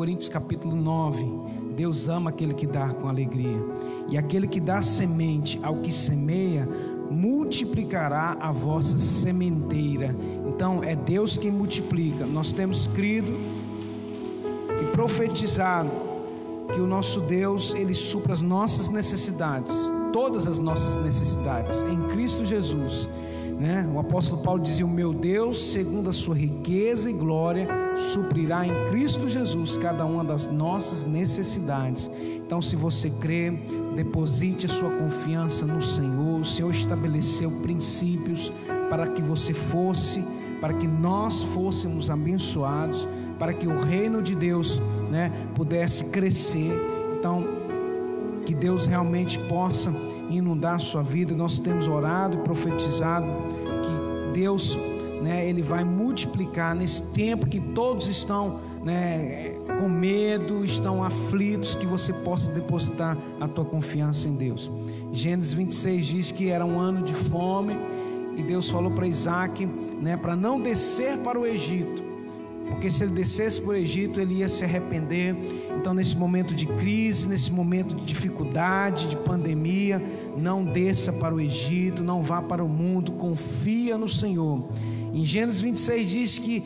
Coríntios capítulo 9. Deus ama aquele que dá com alegria. E aquele que dá semente ao que semeia, multiplicará a vossa sementeira. Então é Deus quem multiplica. Nós temos crido e profetizado que o nosso Deus, ele supra as nossas necessidades, todas as nossas necessidades em Cristo Jesus. Né? O apóstolo Paulo dizia: O meu Deus, segundo a sua riqueza e glória, suprirá em Cristo Jesus cada uma das nossas necessidades. Então, se você crê, deposite a sua confiança no Senhor. O Senhor estabeleceu princípios para que você fosse, para que nós fôssemos abençoados, para que o reino de Deus né, pudesse crescer. Então, que Deus realmente possa inundar a sua vida. Nós temos orado e profetizado que Deus, né, ele vai multiplicar nesse tempo que todos estão, né, com medo, estão aflitos, que você possa depositar a tua confiança em Deus. Gênesis 26 diz que era um ano de fome e Deus falou para Isaac, né, para não descer para o Egito porque se ele descesse para o Egito, ele ia se arrepender. Então, nesse momento de crise, nesse momento de dificuldade, de pandemia, não desça para o Egito, não vá para o mundo, confia no Senhor. Em Gênesis 26 diz que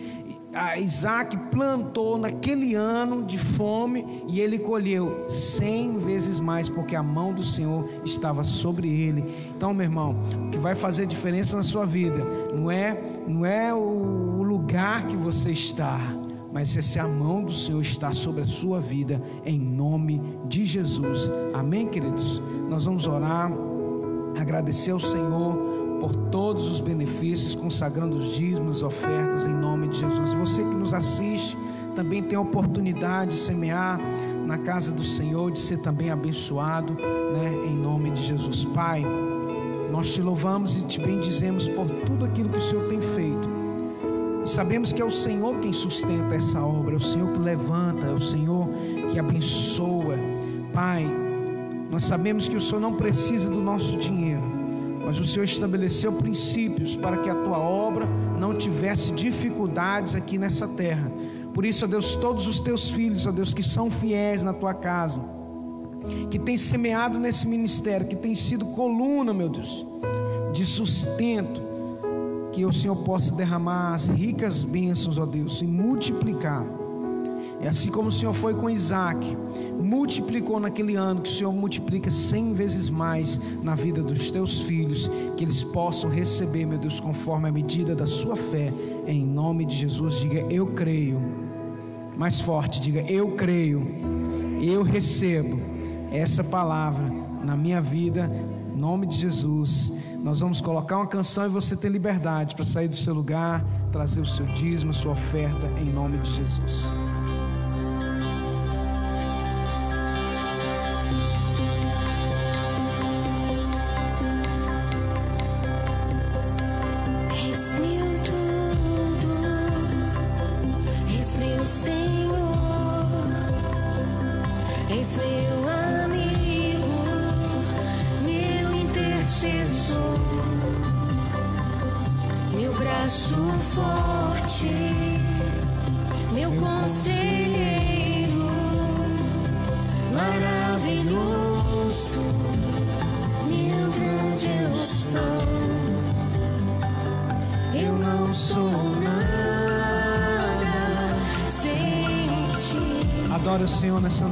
Isaac plantou naquele ano de fome e ele colheu cem vezes mais, porque a mão do Senhor estava sobre ele. Então, meu irmão, o que vai fazer diferença na sua vida não é, não é o lugar que você está, mas é se a mão do Senhor está sobre a sua vida, em nome de Jesus. Amém, queridos? Nós vamos orar, agradecer ao Senhor por todos os benefícios, consagrando os dízimos, ofertas em nome de Jesus. Você que nos assiste também tem a oportunidade de semear na casa do Senhor, de ser também abençoado, né, em nome de Jesus. Pai, nós te louvamos e te bendizemos por tudo aquilo que o Senhor tem feito. E sabemos que é o Senhor quem sustenta essa obra, é o Senhor que levanta, é o Senhor que abençoa. Pai, nós sabemos que o Senhor não precisa do nosso dinheiro mas o Senhor estabeleceu princípios para que a tua obra não tivesse dificuldades aqui nessa terra. Por isso, ó Deus, todos os teus filhos, ó Deus, que são fiéis na tua casa, que têm semeado nesse ministério, que tem sido coluna, meu Deus, de sustento, que o Senhor possa derramar as ricas bênçãos, ó Deus, e multiplicar é assim como o Senhor foi com Isaac, multiplicou naquele ano, que o Senhor multiplica cem vezes mais na vida dos teus filhos, que eles possam receber, meu Deus, conforme a medida da sua fé, em nome de Jesus. Diga, eu creio. Mais forte, diga, eu creio, eu recebo essa palavra na minha vida, em nome de Jesus. Nós vamos colocar uma canção e você tem liberdade para sair do seu lugar, trazer o seu dízimo, a sua oferta, em nome de Jesus. Eu não sou nada sem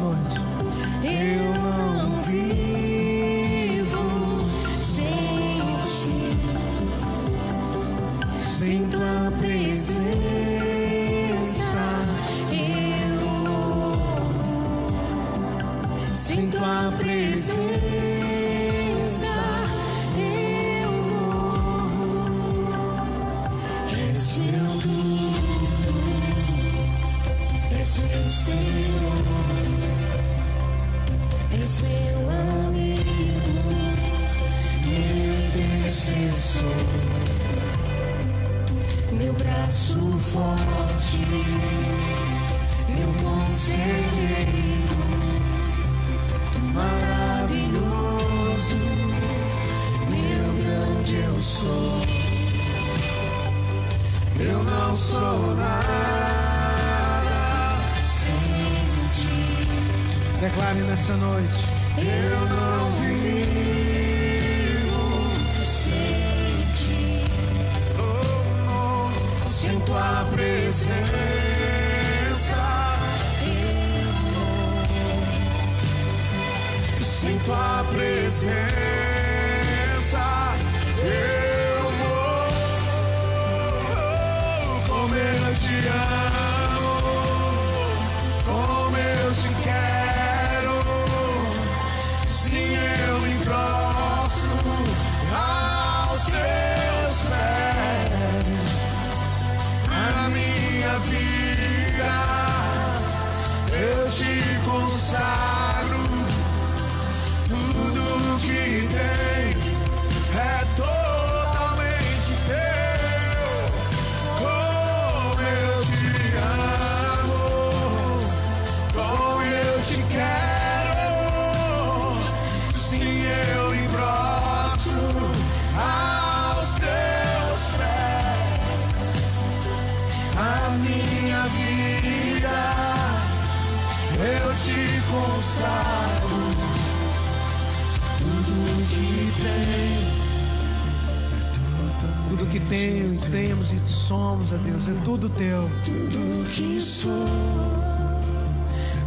teu. tudo que sou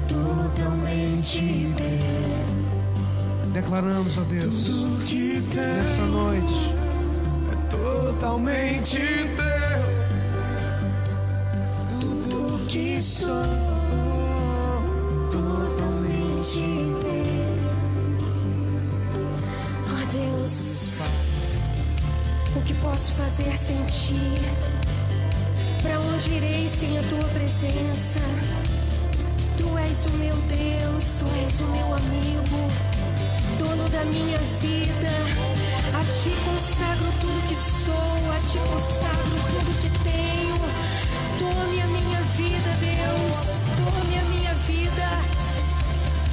totalmente teu. Declaramos, ó Deus, Tudo que nessa tenho noite. é totalmente teu. Tudo que sou totalmente teu. Ó Deus, o que posso fazer sem ti? Para onde irei sem a tua presença? Tu és o meu Deus, tu és o meu amigo, dono da minha vida. A ti consagro tudo que sou, a ti consagro tudo que tenho. Tome a minha vida, Deus, tome a minha vida,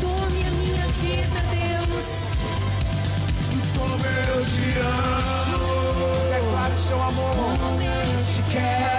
tome a minha vida, Deus. Como eu te amo, Declare o seu amor. como eu te quero.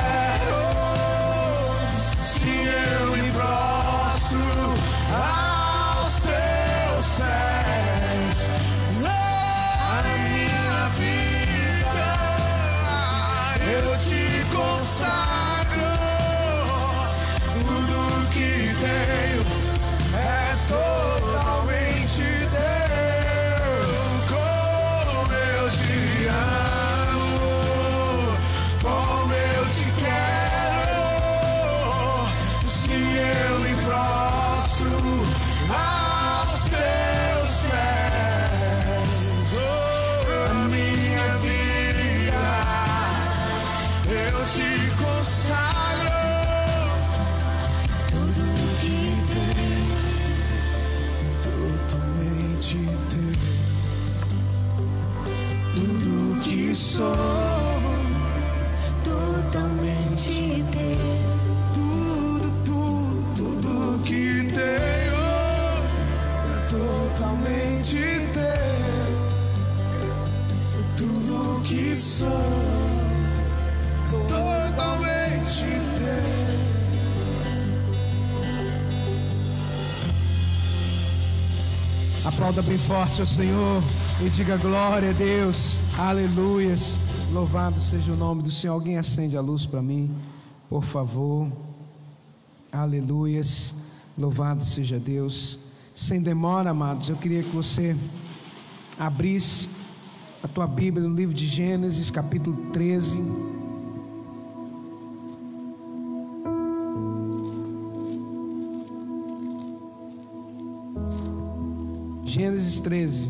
Aplauda bem forte ao Senhor e diga glória a Deus. Aleluias. Louvado seja o nome do Senhor. Alguém acende a luz para mim, por favor. Aleluias. Louvado seja Deus. Sem demora, amados, eu queria que você abrisse a tua Bíblia no livro de Gênesis, capítulo 13. Gênesis 13.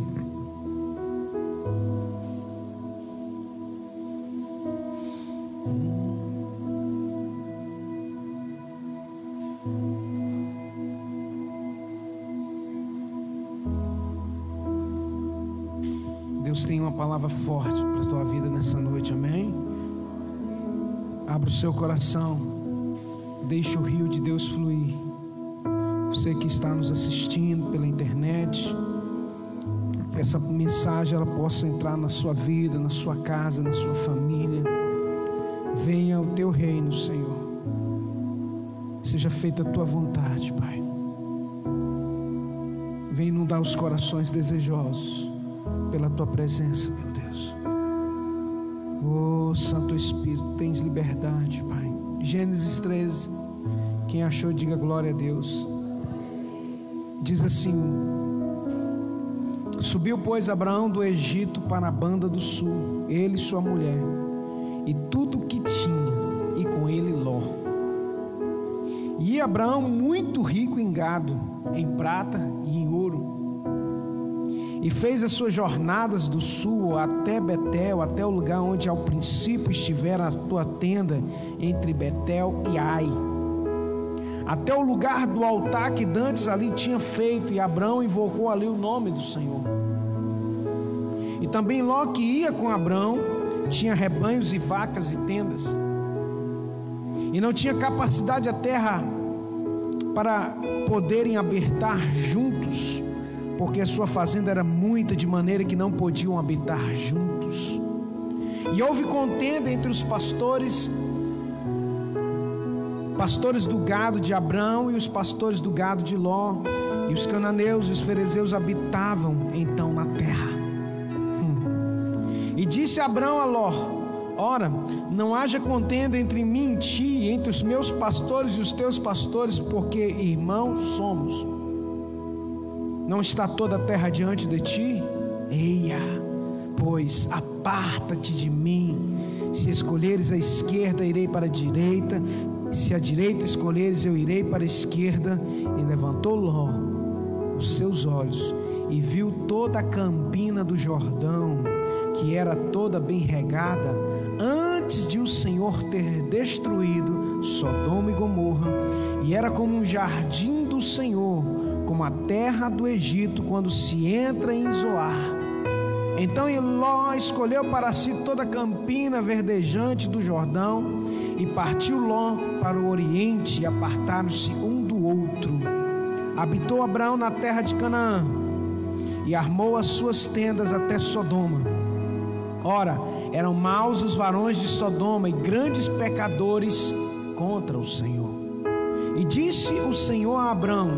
Deus tem uma palavra forte para a tua vida nessa noite, amém? Abra o seu coração, deixe o rio de Deus fluir. Você que está nos assistindo pela internet, essa mensagem ela possa entrar na sua vida, na sua casa, na sua família. Venha o teu reino, Senhor. Seja feita a tua vontade, Pai. Vem inundar os corações desejosos pela tua presença, meu Deus. Oh, Santo Espírito, tens liberdade, Pai. Gênesis 13. Quem achou, diga glória a Deus. Diz assim: Subiu, pois, Abraão do Egito para a banda do sul, ele e sua mulher, e tudo que tinha, e com ele Ló. E Abraão, muito rico em gado, em prata e em ouro, e fez as suas jornadas do sul até Betel, até o lugar onde ao princípio estivera a tua tenda, entre Betel e Ai, até o lugar do altar que Dantes ali tinha feito, e Abraão invocou ali o nome do Senhor. E também Ló que ia com Abraão, tinha rebanhos e vacas e tendas, e não tinha capacidade a terra para poderem habitar juntos porque a sua fazenda era muita, de maneira que não podiam habitar juntos. E houve contenda entre os pastores, pastores do gado de Abrão e os pastores do gado de Ló, e os cananeus e os fariseus habitavam então na terra. Hum. E disse Abrão a Ló: Ora, não haja contenda entre mim e ti, entre os meus pastores e os teus pastores, porque irmãos somos. Não está toda a terra diante de ti? Eia, pois aparta-te de mim. Se escolheres a esquerda, irei para a direita. Se a direita escolheres, eu irei para a esquerda. E levantou Ló os seus olhos e viu toda a campina do Jordão, que era toda bem regada, antes de o Senhor ter destruído Sodoma e Gomorra, e era como um jardim do Senhor como a terra do Egito quando se entra em Zoar. Então Ló escolheu para si toda a campina verdejante do Jordão e partiu Ló para o oriente e apartaram-se um do outro. Habitou Abraão na terra de Canaã e armou as suas tendas até Sodoma. Ora, eram maus os varões de Sodoma e grandes pecadores contra o Senhor. E disse o Senhor a Abraão: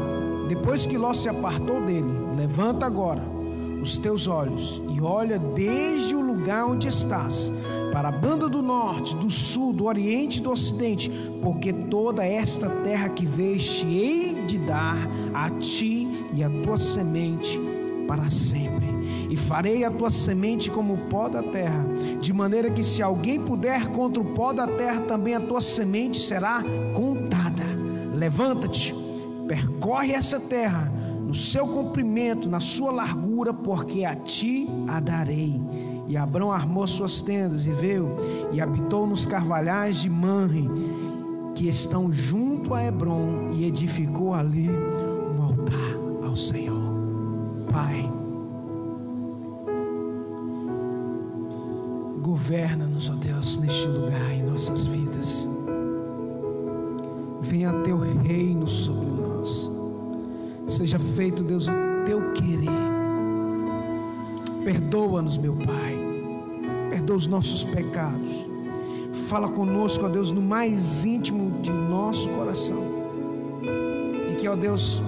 depois que Ló se apartou dele, levanta agora os teus olhos e olha desde o lugar onde estás, para a banda do norte, do sul, do oriente e do ocidente, porque toda esta terra que veste hei de dar a ti e a tua semente para sempre. E farei a tua semente como o pó da terra, de maneira que se alguém puder contra o pó da terra, também a tua semente será contada. Levanta-te percorre essa terra no seu comprimento, na sua largura, porque a ti a darei. E Abrão armou suas tendas e veio e habitou nos carvalhais de Manre, que estão junto a Hebron, e edificou ali um altar ao Senhor. Pai, governa-nos, ó Deus, neste lugar em nossas vidas. Venha teu reino sobre nós Seja feito, Deus, o teu querer. Perdoa-nos, meu Pai. Perdoa os nossos pecados. Fala conosco, ó Deus, no mais íntimo de nosso coração. E que, ó Deus,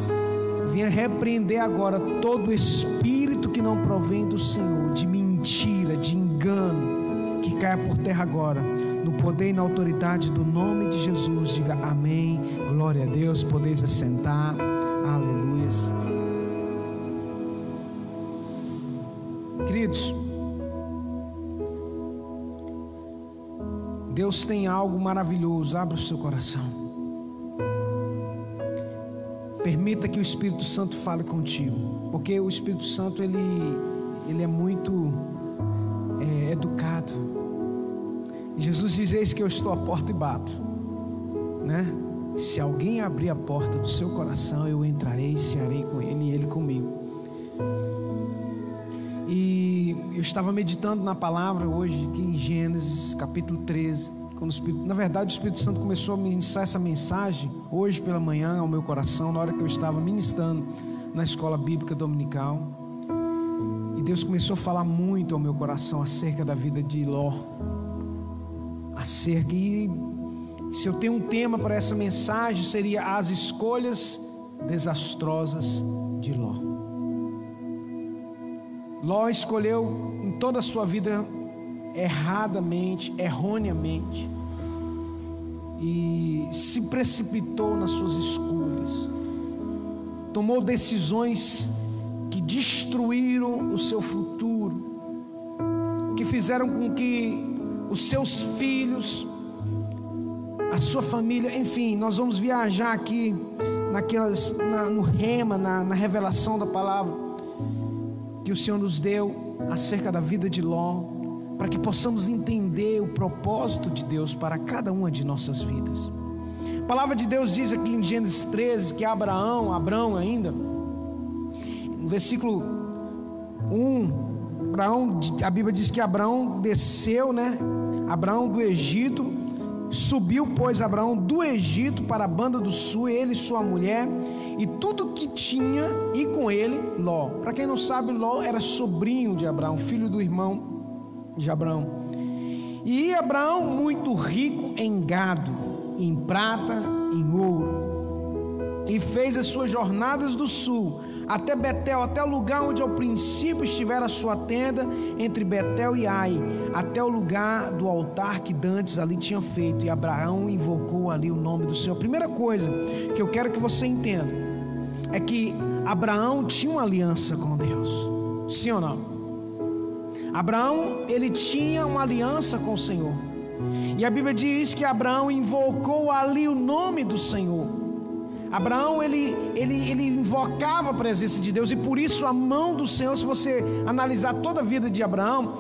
venha repreender agora todo espírito que não provém do Senhor, de mentira, de engano, que caia por terra agora, no poder e na autoridade do nome de Jesus. Diga amém. Glória a Deus. Podeis assentar. Queridos, Deus tem algo maravilhoso. Abra o seu coração. Permita que o Espírito Santo fale contigo, porque o Espírito Santo ele, ele é muito é, educado. Jesus diz: Eis que eu estou à porta e bato, né? Se alguém abrir a porta do seu coração, eu entrarei e cearei com ele e ele comigo. Eu estava meditando na palavra hoje, aqui em Gênesis, capítulo 13. Quando o Espírito, na verdade, o Espírito Santo começou a ministrar essa mensagem hoje pela manhã ao meu coração, na hora que eu estava ministrando na escola bíblica dominical. E Deus começou a falar muito ao meu coração acerca da vida de Ló. Acerca, e se eu tenho um tema para essa mensagem, seria as escolhas desastrosas de Ló. Ló escolheu em toda a sua vida erradamente, erroneamente, e se precipitou nas suas escolhas, tomou decisões que destruíram o seu futuro, que fizeram com que os seus filhos, a sua família, enfim, nós vamos viajar aqui naquelas, na, no rema, na, na revelação da palavra que o Senhor nos deu acerca da vida de Ló, para que possamos entender o propósito de Deus para cada uma de nossas vidas. A palavra de Deus diz aqui em Gênesis 13 que Abraão, Abraão ainda, no versículo 1, Abraão, a Bíblia diz que Abraão desceu, né? Abraão do Egito, subiu, pois, Abraão do Egito para a banda do sul, ele e sua mulher, e tudo que tinha, e com ele Ló. Para quem não sabe, Ló era sobrinho de Abraão, filho do irmão de Abraão. E Abraão, muito rico em gado, em prata, em ouro, e fez as suas jornadas do sul até Betel, até o lugar onde ao princípio estivera a sua tenda, entre Betel e Ai, até o lugar do altar que Dantes ali tinha feito, e Abraão invocou ali o nome do Senhor. Primeira coisa que eu quero que você entenda é que Abraão tinha uma aliança com Deus. Sim ou não? Abraão, ele tinha uma aliança com o Senhor. E a Bíblia diz que Abraão invocou ali o nome do Senhor. Abraão ele, ele, ele invocava a presença de Deus e por isso a mão do Senhor, se você analisar toda a vida de Abraão,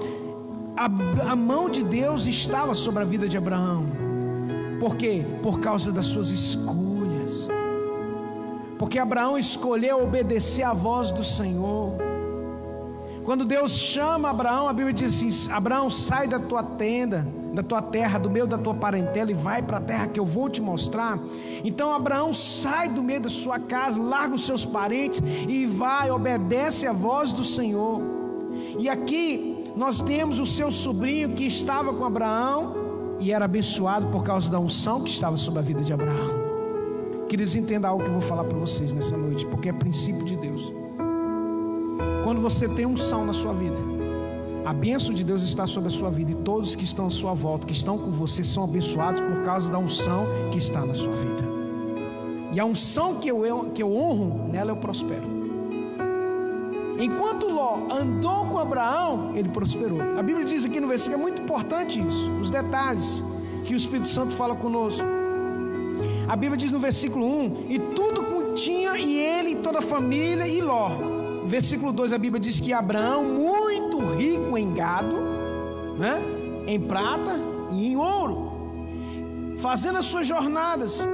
a, a mão de Deus estava sobre a vida de Abraão. Por quê? Por causa das suas escolhas. Porque Abraão escolheu obedecer à voz do Senhor. Quando Deus chama Abraão, a Bíblia diz assim: Abraão, sai da tua tenda da tua terra, do meio da tua parentela e vai para a terra que eu vou te mostrar. Então Abraão sai do meio da sua casa, larga os seus parentes e vai, obedece a voz do Senhor. E aqui nós temos o seu sobrinho que estava com Abraão e era abençoado por causa da unção que estava sobre a vida de Abraão. Queridos, entenda algo que eu vou falar para vocês nessa noite, porque é princípio de Deus. Quando você tem unção na sua vida, a bênção de Deus está sobre a sua vida e todos que estão à sua volta, que estão com você, são abençoados por causa da unção que está na sua vida. E a unção que eu, que eu honro, nela eu prospero. Enquanto Ló andou com Abraão, ele prosperou. A Bíblia diz aqui no versículo, é muito importante isso, os detalhes que o Espírito Santo fala conosco. A Bíblia diz no versículo 1: E tudo tinha, e ele, e toda a família, e Ló versículo 2 a Bíblia diz que Abraão, muito rico em gado, né? em prata e em ouro, fazendo as suas jornadas,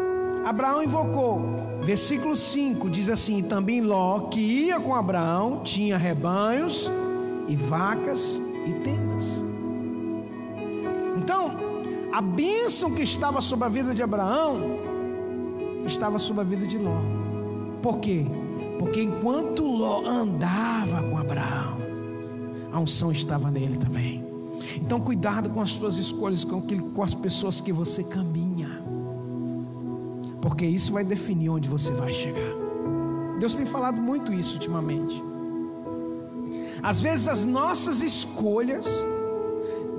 Abraão invocou. Versículo 5 diz assim: Também Ló, que ia com Abraão, tinha rebanhos e vacas e tendas. Então, a bênção que estava sobre a vida de Abraão estava sobre a vida de Ló. Por quê? Porque enquanto Ló andava com Abraão, a unção estava nele também. Então, cuidado com as suas escolhas, com, as pessoas que você caminha, porque isso vai definir onde você vai chegar. Deus tem falado muito isso ultimamente. Às vezes, as nossas escolhas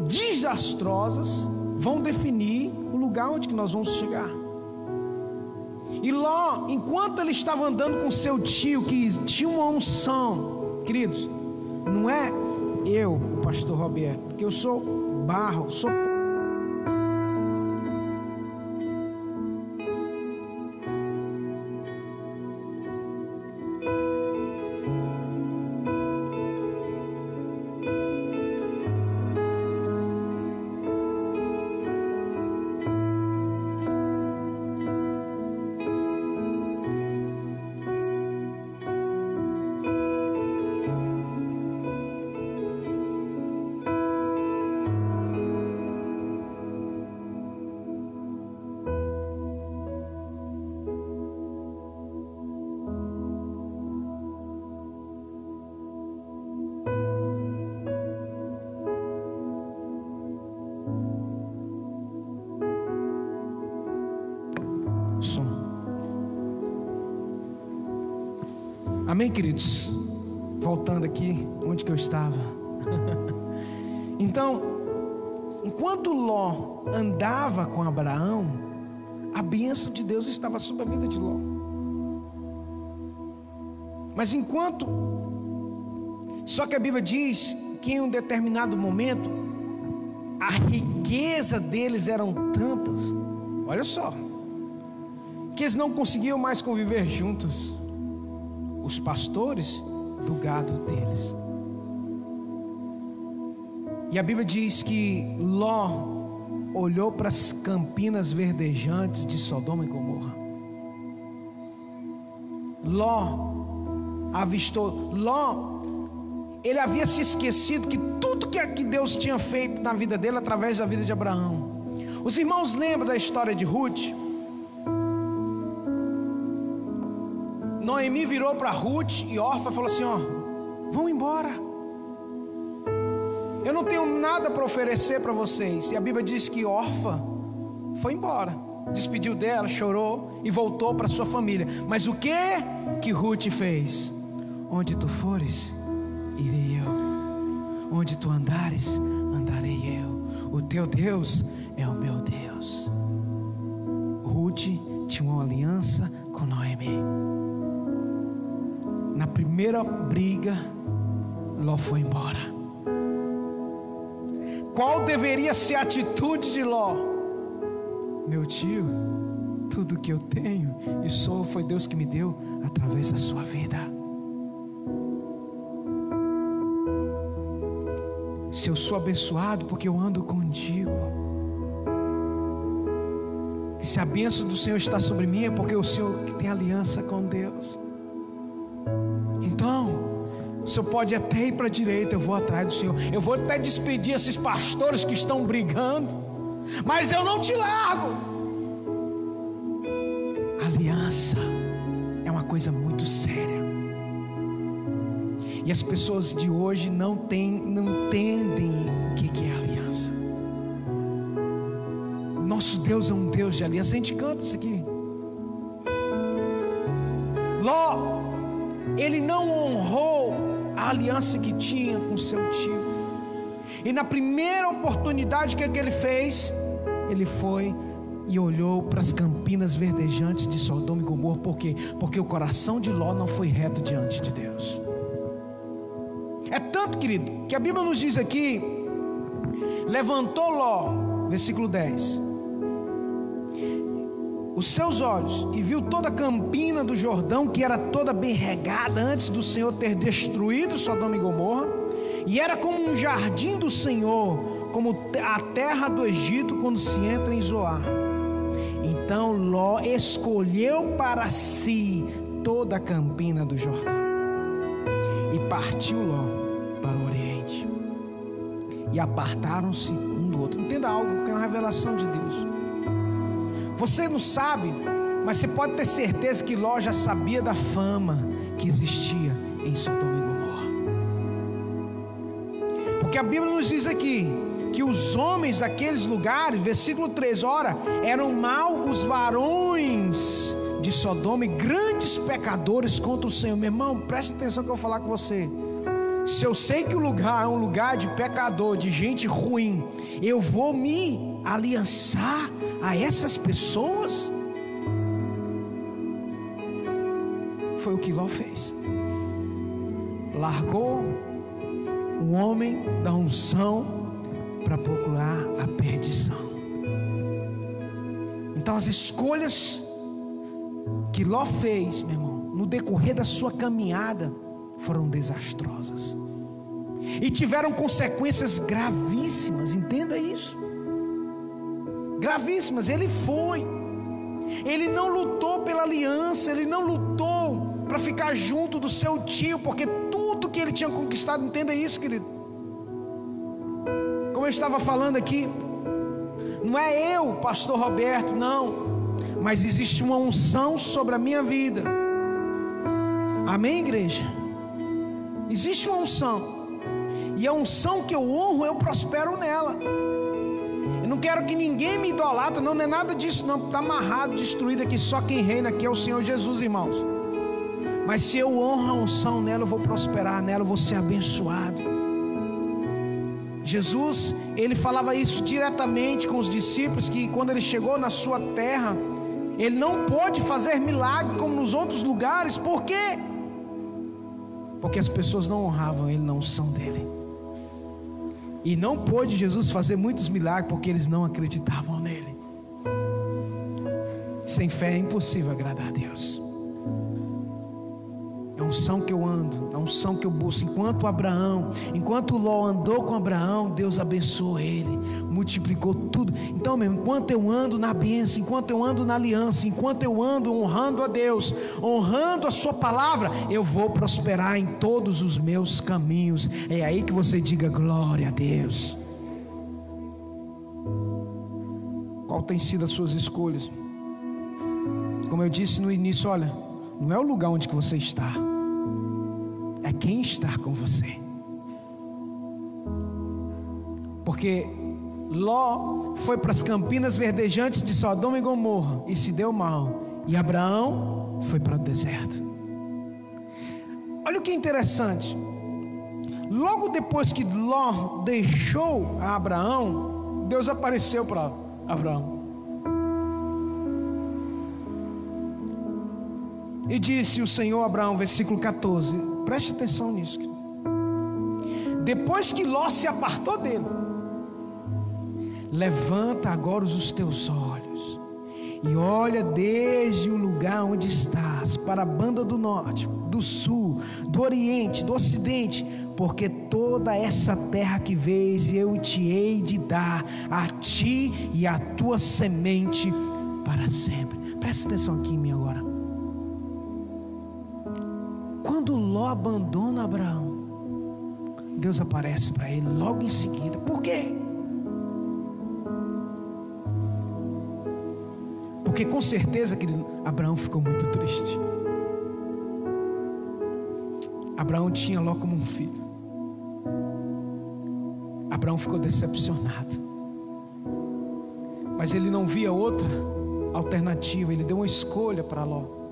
desastrosas vão definir o lugar onde que nós vamos chegar. E Ló, enquanto ele estava andando com seu tio, que tinha uma unção, queridos, não é eu, pastor Roberto, que eu sou barro, sou Amém, queridos? Voltando aqui, onde que eu estava? então, enquanto Ló andava com Abraão, a bênção de Deus estava sobre a vida de Ló. Mas enquanto. Só que a Bíblia diz que em um determinado momento, a riqueza deles eram tantas, olha só, que eles não conseguiam mais conviver juntos, os pastores do gado deles. E a Bíblia diz que Ló olhou para as campinas verdejantes de Sodoma e Gomorra. Ló avistou. Ló, ele havia se esquecido que tudo que, que Deus tinha feito na vida dele através da vida de Abraão. Os irmãos lembram da história de Ruth? Noemi virou para Ruth e Orfa falou assim: Ó, vão embora. Eu não tenho nada para oferecer para vocês. E a Bíblia diz que Orfa foi embora, despediu dela, chorou e voltou para sua família. Mas o que que Ruth fez? Onde tu fores, irei eu. Onde tu andares, andarei eu. O teu Deus é o meu Deus. Ruth tinha uma aliança com Noemi. Na primeira briga, Ló foi embora. Qual deveria ser a atitude de Ló? Meu tio, tudo que eu tenho e sou foi Deus que me deu através da sua vida. Se eu sou abençoado porque eu ando contigo. Se a bênção do Senhor está sobre mim é porque o Senhor tem aliança com Deus. Então, o Senhor pode até ir para a direita, eu vou atrás do Senhor. Eu vou até despedir esses pastores que estão brigando, mas eu não te largo. Aliança é uma coisa muito séria. E as pessoas de hoje não, tem, não entendem o que, que é aliança. Nosso Deus é um Deus de aliança. A gente canta isso aqui. Ló, ele não honrou a aliança que tinha com seu tio. E na primeira oportunidade que, que ele fez, ele foi e olhou para as campinas verdejantes de Sodoma e Gomorra. Por quê? Porque o coração de Ló não foi reto diante de Deus. É tanto, querido, que a Bíblia nos diz aqui: levantou Ló, versículo 10, os seus olhos e viu toda a campina do Jordão, que era toda bem regada antes do Senhor ter destruído Sodoma e Gomorra, e era como um jardim do Senhor, como a terra do Egito quando se entra em Zoar. Então Ló escolheu para si toda a campina do Jordão. E partiu Ló para o Oriente. E apartaram-se um do outro. Entenda algo que é uma revelação de Deus. Você não sabe, mas você pode ter certeza que Ló já sabia da fama que existia em Sodoma e Gomorra. Porque a Bíblia nos diz aqui que os homens daqueles lugares, versículo 3, ora, eram mal os varões de Sodoma e grandes pecadores contra o Senhor. Meu irmão, preste atenção que eu vou falar com você. Se eu sei que o lugar é um lugar de pecador, de gente ruim, eu vou me aliançar a essas pessoas? Foi o que Ló fez. Largou o homem da unção para procurar a perdição. Então as escolhas que Ló fez, meu irmão, no decorrer da sua caminhada, foram desastrosas e tiveram consequências gravíssimas, entenda isso. Gravíssimas, ele foi. Ele não lutou pela aliança, ele não lutou para ficar junto do seu tio, porque tudo que ele tinha conquistado, entenda isso, querido. Como eu estava falando aqui, não é eu, pastor Roberto, não, mas existe uma unção sobre a minha vida. Amém, igreja? Existe uma unção. E a unção que eu honro, eu prospero nela. Quero que ninguém me idolatra, não, não é nada disso, não. Está amarrado, destruído aqui. Só quem reina aqui é o Senhor Jesus, irmãos. Mas se eu honro a unção nela, eu vou prosperar nela, eu vou ser abençoado. Jesus, ele falava isso diretamente com os discípulos que quando ele chegou na sua terra, ele não pôde fazer milagre como nos outros lugares, por quê? Porque as pessoas não honravam ele na unção dele. E não pôde Jesus fazer muitos milagres porque eles não acreditavam nele. Sem fé é impossível agradar a Deus. Unção que eu ando, a unção que eu busco. Enquanto Abraão, enquanto Ló andou com Abraão, Deus abençoou ele, multiplicou tudo. Então, mesmo, enquanto eu ando na bênção, enquanto eu ando na aliança, enquanto eu ando honrando a Deus, honrando a Sua palavra, eu vou prosperar em todos os meus caminhos. É aí que você diga glória a Deus. Qual tem sido as suas escolhas? Como eu disse no início, olha não é o lugar onde que você está, é quem está com você. Porque Ló foi para as campinas verdejantes de Sodoma e Gomorra e se deu mal, e Abraão foi para o deserto. Olha o que é interessante. Logo depois que Ló deixou a Abraão, Deus apareceu para Abraão. E disse o Senhor a Abraão, versículo 14: preste atenção nisso. Depois que Ló se apartou dele, levanta agora os teus olhos e olha desde o lugar onde estás para a banda do norte, do sul, do oriente, do ocidente, porque toda essa terra que vês eu te hei de dar a ti e a tua semente para sempre. Presta atenção aqui em mim agora. Quando Ló abandona Abraão, Deus aparece para ele logo em seguida. Por quê? Porque com certeza, querido, Abraão ficou muito triste. Abraão tinha Ló como um filho. Abraão ficou decepcionado. Mas ele não via outra alternativa, ele deu uma escolha para Ló.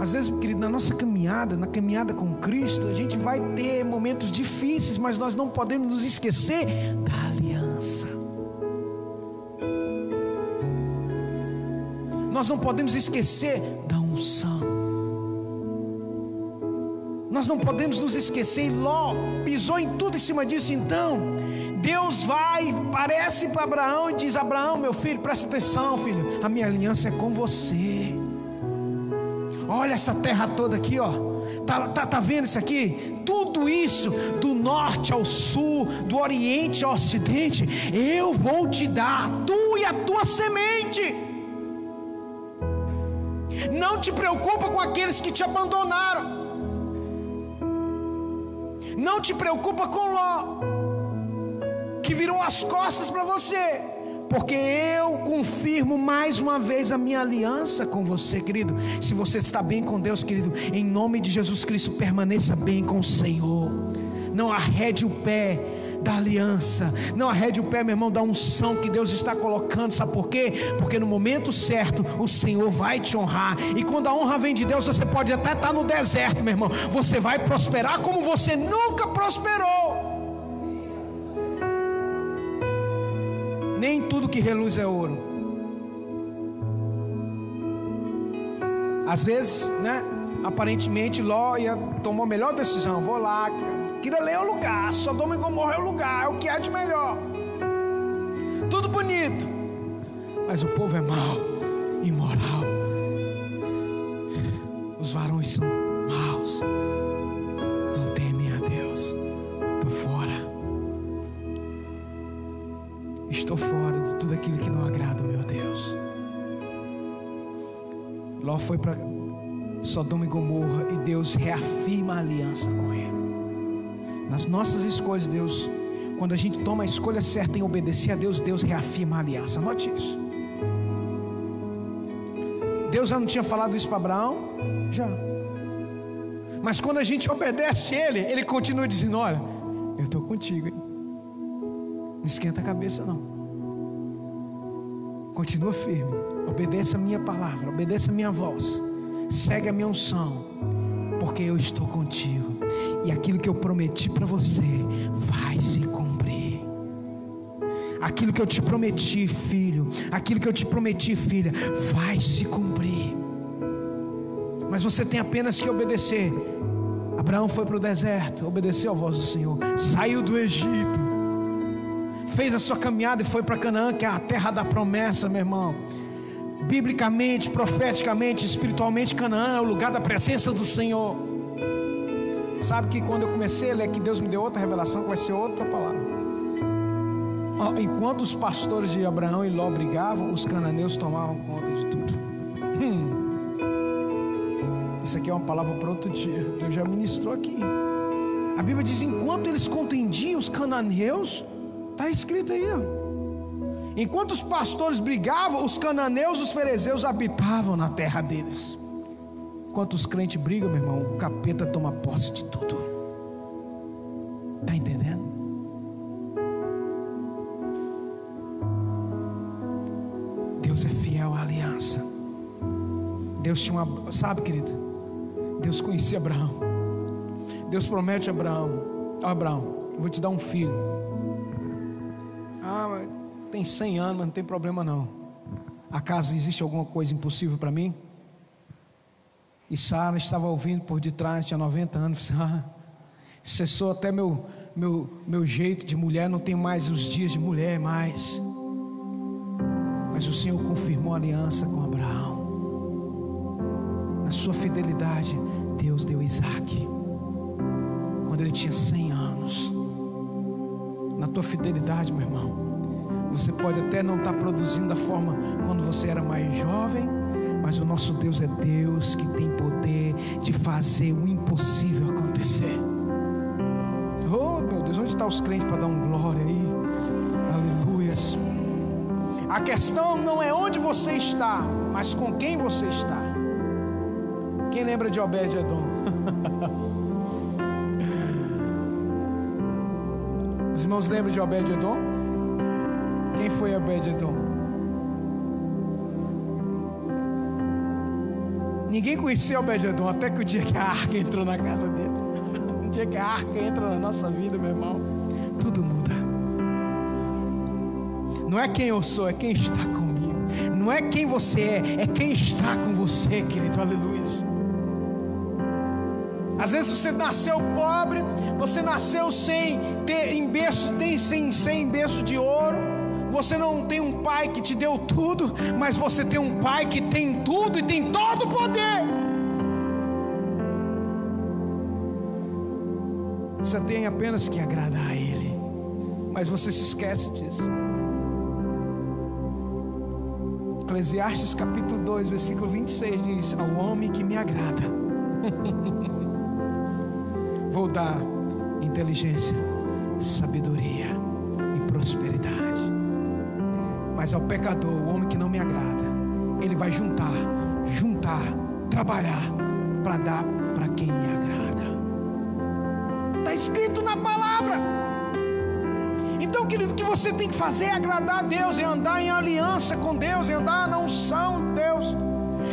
Às vezes, querido, na nossa caminhada, na caminhada com Cristo, a gente vai ter momentos difíceis, mas nós não podemos nos esquecer da aliança. Nós não podemos esquecer da unção. Nós não podemos nos esquecer. E Ló pisou em tudo em cima disso. Então, Deus vai, parece para Abraão e diz: Abraão, meu filho, presta atenção, filho. A minha aliança é com você. Olha essa terra toda aqui, ó. Tá, tá, tá vendo isso aqui? Tudo isso, do norte ao sul, do oriente ao ocidente, eu vou te dar, tu e a tua semente. Não te preocupa com aqueles que te abandonaram. Não te preocupa com Ló, que virou as costas para você porque eu confirmo mais uma vez a minha aliança com você, querido. Se você está bem com Deus, querido, em nome de Jesus Cristo, permaneça bem com o Senhor. Não arrede o pé da aliança, não arrede o pé, meu irmão, da unção que Deus está colocando, sabe por quê? Porque no momento certo o Senhor vai te honrar, e quando a honra vem de Deus, você pode até estar no deserto, meu irmão, você vai prosperar como você nunca prosperou. Nem tudo que reluz é ouro. Às vezes, né? Aparentemente Ló ia, tomou a melhor decisão. Vou lá, queria ler o lugar. Sodoma e Gomorra o lugar, é o que há de melhor. Tudo bonito. Mas o povo é mau, imoral. Os varões são maus. Estou fora de tudo aquilo que não agrada meu Deus. Ló foi para Sodoma e Gomorra e Deus reafirma a aliança com ele. Nas nossas escolhas, Deus, quando a gente toma a escolha certa em obedecer a Deus, Deus reafirma a aliança. Note isso. Deus já não tinha falado isso para Abraão? Já. Mas quando a gente obedece a Ele, Ele continua dizendo: Olha, eu estou contigo. Hein? Não esquenta a cabeça, não. Continua firme. Obedeça a minha palavra, obedeça a minha voz. segue a minha unção, porque eu estou contigo. E aquilo que eu prometi para você vai se cumprir. Aquilo que eu te prometi, filho, aquilo que eu te prometi, filha, vai se cumprir. Mas você tem apenas que obedecer. Abraão foi para o deserto, obedeceu a voz do Senhor, saiu do Egito, fez a sua caminhada e foi para Canaã, que é a terra da promessa, meu irmão. Biblicamente, profeticamente, espiritualmente, Canaã é o lugar da presença do Senhor. Sabe que quando eu comecei a ler que Deus me deu outra revelação, que vai ser outra palavra. Enquanto os pastores de Abraão e Ló brigavam, os cananeus tomavam conta de tudo. Hum. Isso aqui é uma palavra para outro dia. Deus já ministrou aqui. A Bíblia diz: enquanto eles contendiam os cananeus, está escrito aí. Ó. Enquanto os pastores brigavam, os cananeus os fariseus habitavam na terra deles. Enquanto os crentes brigam, meu irmão, o capeta toma posse de tudo. Está entendendo? Deus é fiel à aliança. Deus tinha uma. Sabe, querido? Deus conhecia Abraão. Deus promete a Abraão: Abraão, eu vou te dar um filho. Tem 100 anos, mas não tem problema não. Acaso existe alguma coisa impossível para mim? E Sara estava ouvindo por detrás, tinha 90 anos. Ah, cessou até meu, meu, meu jeito de mulher, não tem mais os dias de mulher mais. Mas o Senhor confirmou a aliança com Abraão. Na sua fidelidade, Deus deu Isaac. Quando ele tinha 100 anos. Na tua fidelidade, meu irmão. Você pode até não estar produzindo da forma quando você era mais jovem, mas o nosso Deus é Deus que tem poder de fazer o impossível acontecer. Oh, meu Deus, onde estão os crentes para dar um glória aí? Aleluias. A questão não é onde você está, mas com quem você está. Quem lembra de Obed-Edom? Os irmãos lembram de Obed-Edom? Quem foi Obed-Edom? Ninguém conhecia Obed-Edom até que o dia que a arca entrou na casa dele. o dia que a arca entra na nossa vida, meu irmão, tudo muda. Não é quem eu sou, é quem está comigo. Não é quem você é, é quem está com você, querido. Aleluia. Às vezes você nasceu pobre, você nasceu sem ter em berço, sem, sem berço de ouro. Você não tem um pai que te deu tudo, mas você tem um pai que tem tudo e tem todo o poder. Você tem apenas que agradar a Ele, mas você se esquece disso. Eclesiastes capítulo 2, versículo 26 diz: Ao homem que me agrada. vou dar inteligência, sabedoria e prosperidade. Mas ao pecador, o homem que não me agrada, ele vai juntar, juntar, trabalhar para dar para quem me agrada. Está escrito na palavra. Então, querido, o que você tem que fazer é agradar a Deus, é andar em aliança com Deus, é andar na unção de Deus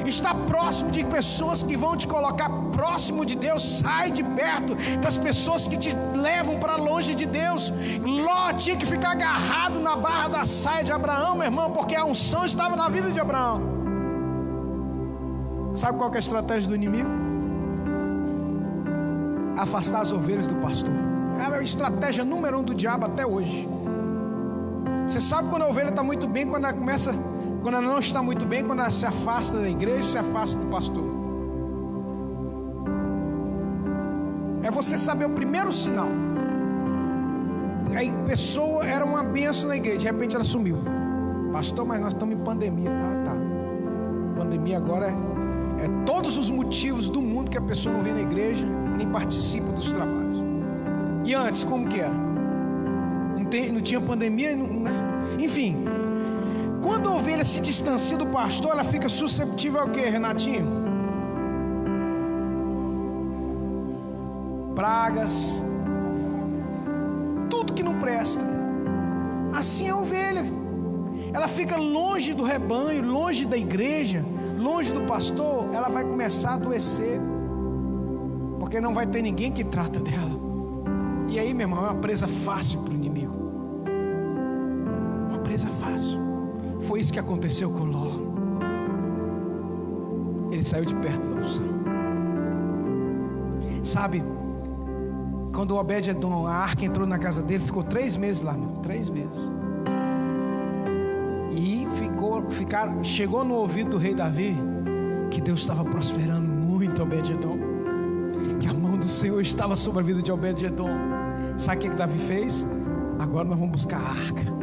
está próximo de pessoas que vão te colocar próximo de Deus, sai de perto das pessoas que te levam para longe de Deus. Ló tinha que ficar agarrado na barra da saia de Abraão, meu irmão, porque a unção estava na vida de Abraão. Sabe qual é a estratégia do inimigo? Afastar as ovelhas do pastor. É a estratégia número um do diabo até hoje. Você sabe quando a ovelha está muito bem, quando ela começa quando ela não está muito bem, quando ela se afasta da igreja, se afasta do pastor. É você saber o primeiro sinal. A pessoa era uma benção na igreja, de repente ela sumiu. Pastor, mas nós estamos em pandemia. Ah, tá. Pandemia agora é, é todos os motivos do mundo que a pessoa não vem na igreja, nem participa dos trabalhos. E antes, como que era? Não, tem, não tinha pandemia, não, né? enfim. Quando a ovelha se distancia do pastor, ela fica susceptível ao que, Renatinho? Pragas, tudo que não presta. Assim é a ovelha. Ela fica longe do rebanho, longe da igreja, longe do pastor, ela vai começar a adoecer, porque não vai ter ninguém que trata dela. E aí, meu irmão, é uma presa fácil para o inimigo. Uma presa fácil. Foi isso que aconteceu com Ló. Ele saiu de perto da unção. Sabe, quando o Obed-Edom, a arca entrou na casa dele, ficou três meses lá, meu, três meses. E ficou, ficar, chegou no ouvido do rei Davi que Deus estava prosperando muito Obed-Edom, que a mão do Senhor estava sobre a vida de Obed-Edom. Sabe o que, que Davi fez? Agora nós vamos buscar a arca.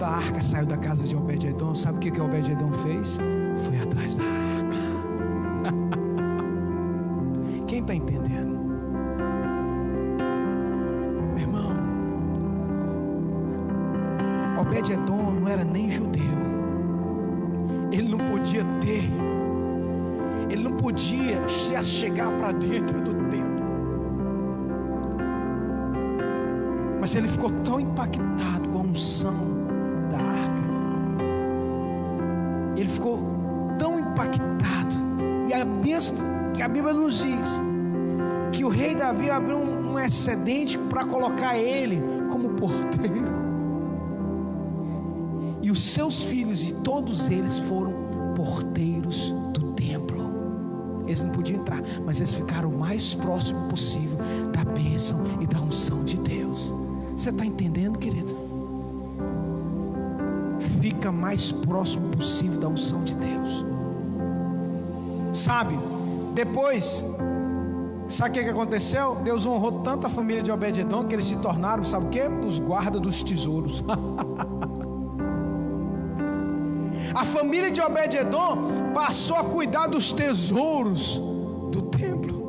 Quando a arca saiu da casa de Obed-Edom, sabe o que, que Obed-Edom fez? Foi atrás da arca. Quem está entendendo? Meu irmão, Obed-Edom não era nem judeu. Ele não podia ter, ele não podia chegar para dentro do templo. Mas ele ficou tão impactado com a unção da arca. Ele ficou tão impactado. E a bênção que a Bíblia nos diz que o rei Davi abriu um, excedente para colocar ele como porteiro. E os seus filhos e todos eles foram porteiros do templo. Eles não podiam entrar, mas eles ficaram o mais próximo possível da bênção e da unção de Deus. Você está entendendo, querido? Fica mais próximo possível da unção de Deus. Sabe? Depois, sabe o que, que aconteceu? Deus honrou tanto a família de Obed-Edom que eles se tornaram, sabe o que? Os guardas dos tesouros. a família de Obed-Edom passou a cuidar dos tesouros do templo.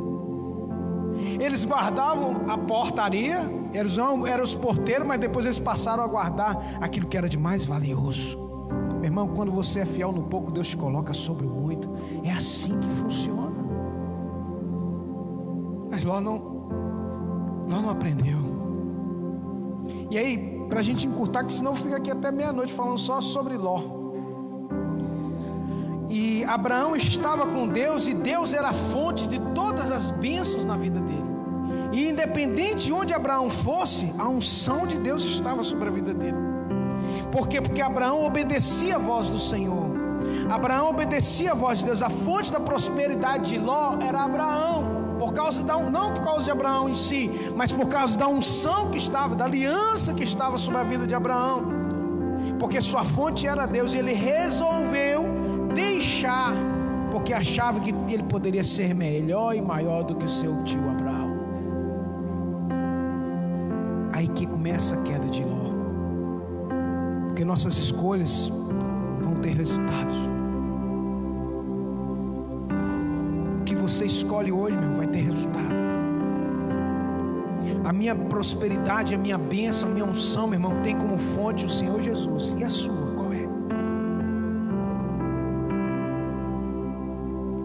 Eles guardavam a portaria, eles não eram os porteiros, mas depois eles passaram a guardar aquilo que era de mais valioso. Meu irmão, quando você é fiel no pouco, Deus te coloca sobre o muito. É assim que funciona. Mas Ló não, Ló não aprendeu. E aí, para a gente encurtar, que senão fica aqui até meia-noite falando só sobre Ló. E Abraão estava com Deus e Deus era a fonte de todas as bênçãos na vida dele. E independente de onde Abraão fosse, a unção de Deus estava sobre a vida dele. Por quê? Porque Abraão obedecia a voz do Senhor. Abraão obedecia a voz de Deus. A fonte da prosperidade de Ló era Abraão por causa da não por causa de Abraão em si, mas por causa da unção que estava, da aliança que estava sobre a vida de Abraão. Porque sua fonte era Deus, e ele resolveu deixar, porque achava que ele poderia ser melhor e maior do que o seu tio Abraão. Aí que começa a queda de Ló. Porque nossas escolhas vão ter resultados. você escolhe hoje, meu, vai ter resultado. A minha prosperidade, a minha bênção, a minha unção, meu irmão, tem como fonte o Senhor Jesus. E a sua, qual é?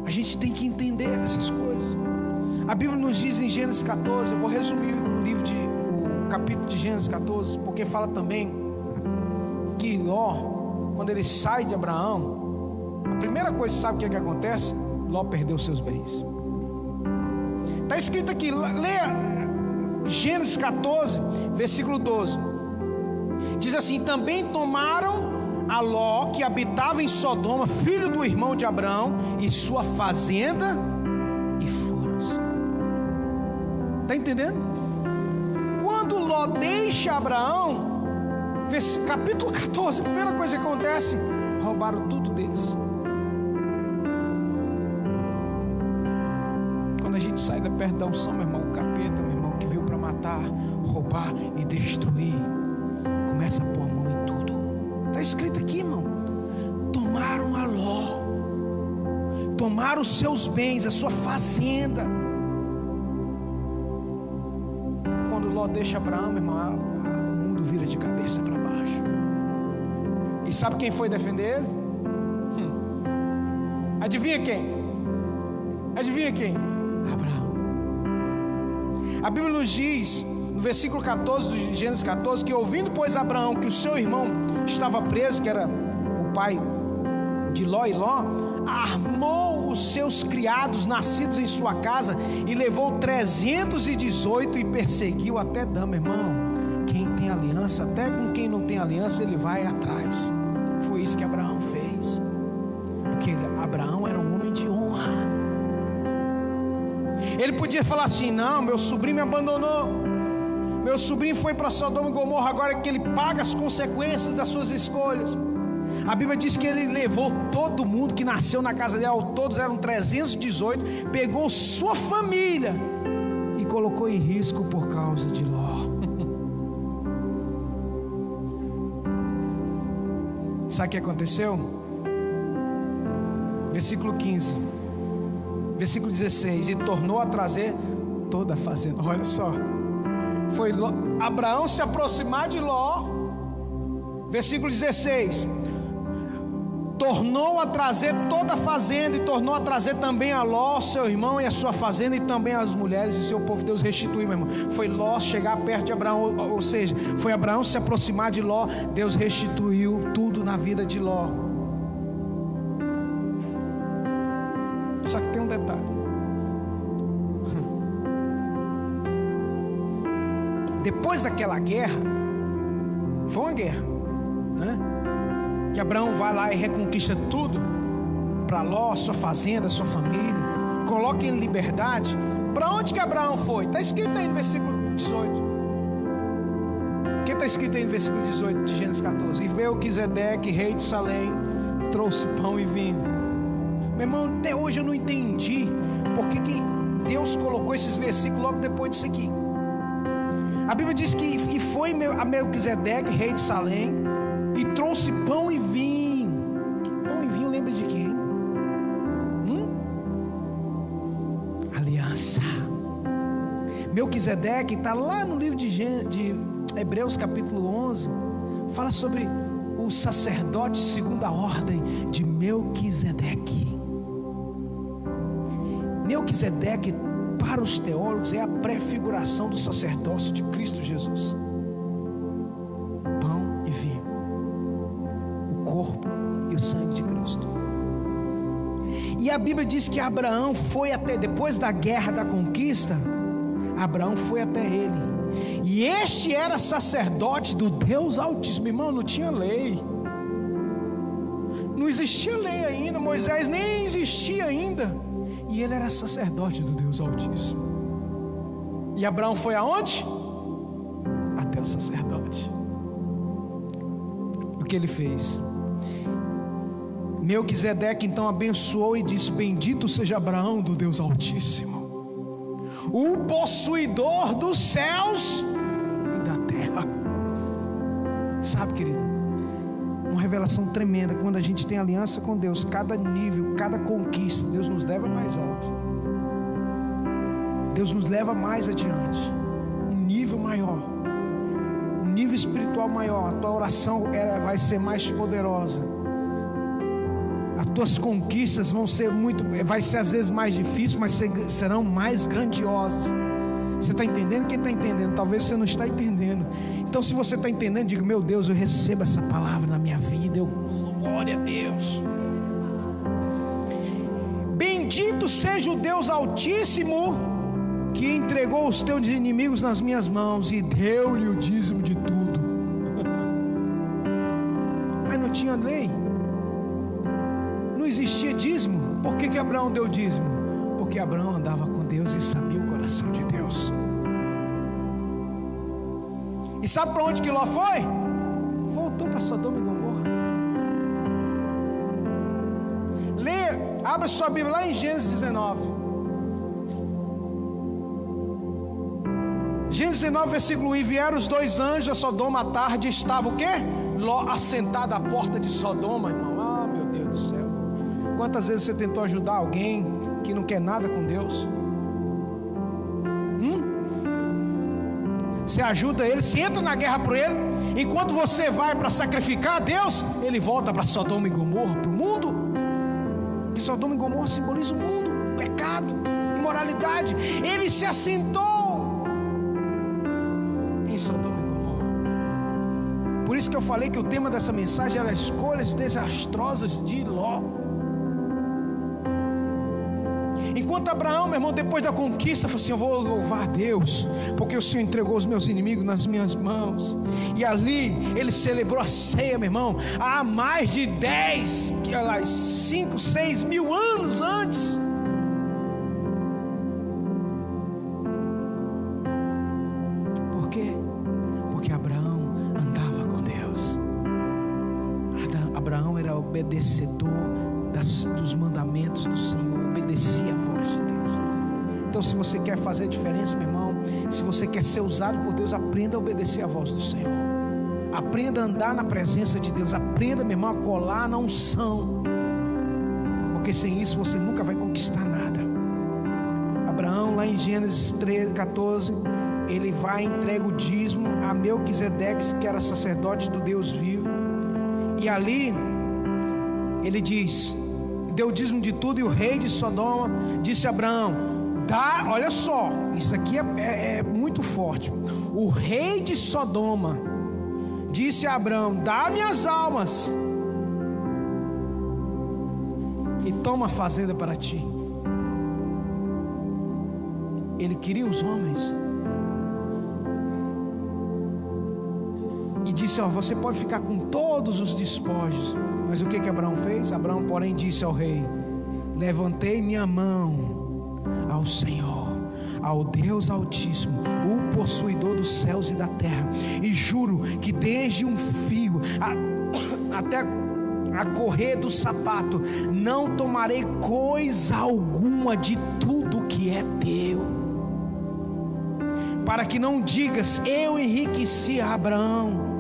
A gente tem que entender essas coisas. A Bíblia nos diz em Gênesis 14, eu vou resumir capítulo de Gênesis 14, porque fala também que Ló, quando ele sai de Abraão, a primeira coisa, sabe o que, é que acontece? Ló perdeu seus bens. Está escrito aqui, leia Gênesis 14, versículo 12. Diz assim: Também tomaram a Ló, que habitava em Sodoma, filho do irmão de Abraão, e sua fazenda, e foram-se. Está entendendo? Quando Ló deixa Abraão, capítulo 14, a primeira coisa que acontece: roubaram tudo deles. a gente sai da perto da unção, meu irmão, o capeta, meu irmão, que veio para matar, roubar e destruir, começa a pôr a mão em tudo. Está escrito aqui, irmão. Tomaram a Ló, tomaram os seus bens, a sua fazenda. Deixa Abraão, meu irmão, o mundo vira de cabeça para baixo. E sabe quem foi defender? Hum. Adivinha quem? Adivinha quem? Abraão. A Bíblia nos diz, no versículo 14 de Gênesis 14, que ouvindo, pois, Abraão que o seu irmão estava preso, que era o pai de Ló e Ló, armou os seus criados nascidos em sua casa e levou 318 e perseguiu até Dama, irmão. Quem tem aliança, até com quem não tem aliança, ele vai atrás. Foi isso que Abraão fez. Porque Abraão era um homem de honra. Ele podia falar assim: não, meu sobrinho me abandonou. Meu sobrinho foi para Sodoma e Gomorra, agora que ele paga as consequências das suas escolhas. A Bíblia diz que ele levou todo mundo que nasceu na casa dele, todos eram 318, pegou sua família e colocou em risco por causa de Ló. Sabe o que aconteceu? Versículo 15, versículo 16: E tornou a trazer toda a fazenda. Olha só, foi Ló, Abraão se aproximar de Ló, versículo 16: tornou a trazer toda a fazenda e tornou a trazer também a Ló, seu irmão, e a sua fazenda, e também as mulheres e seu povo. Deus restituiu, meu irmão. Foi Ló chegar perto de Abraão, ou, seja, foi Abraão se aproximar de Ló, Deus restituiu tudo na vida de Ló. Só que tem um detalhe. Depois daquela guerra, foi uma guerra, né? Que Abraão vai lá e reconquista tudo para Ló, sua fazenda, sua família, coloca em liberdade. Para onde que Abraão foi? Está escrito aí no versículo 18. O que está escrito aí no versículo 18 de Gênesis 14? E Melquisedeque, rei de Salém, trouxe pão e vinho. Meu irmão, até hoje eu não entendi por que, que Deus colocou esses versículos logo depois disso aqui. A Bíblia diz que e foi a Melquisedeque, rei de Salém, e trouxe pão e vinho. Pão e vinho lembra de quem? Hum? Aliança. Melquisedeque está lá no livro de, de Hebreus capítulo 11. Fala sobre o sacerdote segundo a ordem de Melquisedeque. Melquisedeque, para os teólogos, é a prefiguração do sacerdócio de Cristo Jesus. A Bíblia diz que Abraão foi até, depois da guerra da conquista, Abraão foi até ele. E este era sacerdote do Deus Altíssimo. Irmão, não tinha lei. Não existia lei ainda. Moisés nem existia ainda. E ele era sacerdote do Deus Altíssimo. E Abraão foi aonde? Até o sacerdote. O que ele fez? Melquisedeque então abençoou e disse: Bendito seja Abraão do Deus Altíssimo, o possuidor dos céus e da terra. Sabe, querido, uma revelação tremenda quando a gente tem aliança com Deus, cada nível, cada conquista, Deus nos leva mais alto. Deus nos leva mais adiante, um nível maior, um nível espiritual maior. A tua oração ela vai ser mais poderosa as tuas conquistas vão ser muito, vai ser às vezes mais difícil, mas serão mais grandiosas. Você está entendendo? Quem está entendendo? Talvez você não está entendendo. Então, se você está entendendo, diga: Meu Deus, eu recebo essa palavra na minha vida. Eu glória a Deus. Bendito seja o Deus Altíssimo que entregou os teus inimigos nas minhas mãos e deu-lhe o dízimo de tudo. Mas não tinha lei existia dízimo. Por que, que Abraão deu dízimo? Porque Abraão andava com Deus e sabia o coração de Deus. E sabe para onde que Ló foi? Voltou para Sodoma e Gomorra. Lê, abra sua Bíblia lá em Gênesis 19. Gênesis 19, versículo 1: E vieram os dois anjos a Sodoma à tarde, estava o quê? Ló assentado à porta de Sodoma, irmão. Quantas vezes você tentou ajudar alguém que não quer nada com Deus? Hum? Você ajuda ele, você entra na guerra por ele. Enquanto você vai para sacrificar a Deus, ele volta para Sodoma e Gomorra, para o mundo. Que Sodoma e Gomorra simboliza o mundo, pecado, imoralidade. Ele se assentou em Sodoma e Gomorra. Por isso que eu falei que o tema dessa mensagem era escolhas desastrosas de Ló. Enquanto Abraão, meu irmão, depois da conquista, falou assim: Eu vou louvar Deus, porque o Senhor entregou os meus inimigos nas minhas mãos. E ali ele celebrou a ceia, meu irmão, há mais de 10, 5, 6 mil anos antes. Você quer ser usado por Deus, aprenda a obedecer a voz do Senhor. Aprenda a andar na presença de Deus. Aprenda, meu irmão, a colar na unção. Porque sem isso você nunca vai conquistar nada. Abraão, lá em Gênesis 13, 14, ele vai e entrega o dízimo a Melquisedeques, que era sacerdote do Deus vivo. E ali ele diz: deu o dízimo de tudo, e o rei de Sodoma disse a Abraão: dá, olha só, isso aqui é, é, é muito forte. O rei de Sodoma disse a Abraão: dá minhas almas e toma a fazenda para ti. Ele queria os homens. E disse: Ó, você pode ficar com todos os despojos, mas o que que Abraão fez? Abraão, porém, disse ao rei: Levantei minha mão ao Senhor, ao Deus Altíssimo, o possuidor dos céus e da terra, e juro que desde um fio a, até a correr do sapato, não tomarei coisa alguma de tudo que é teu. Para que não digas, eu enriqueci Abraão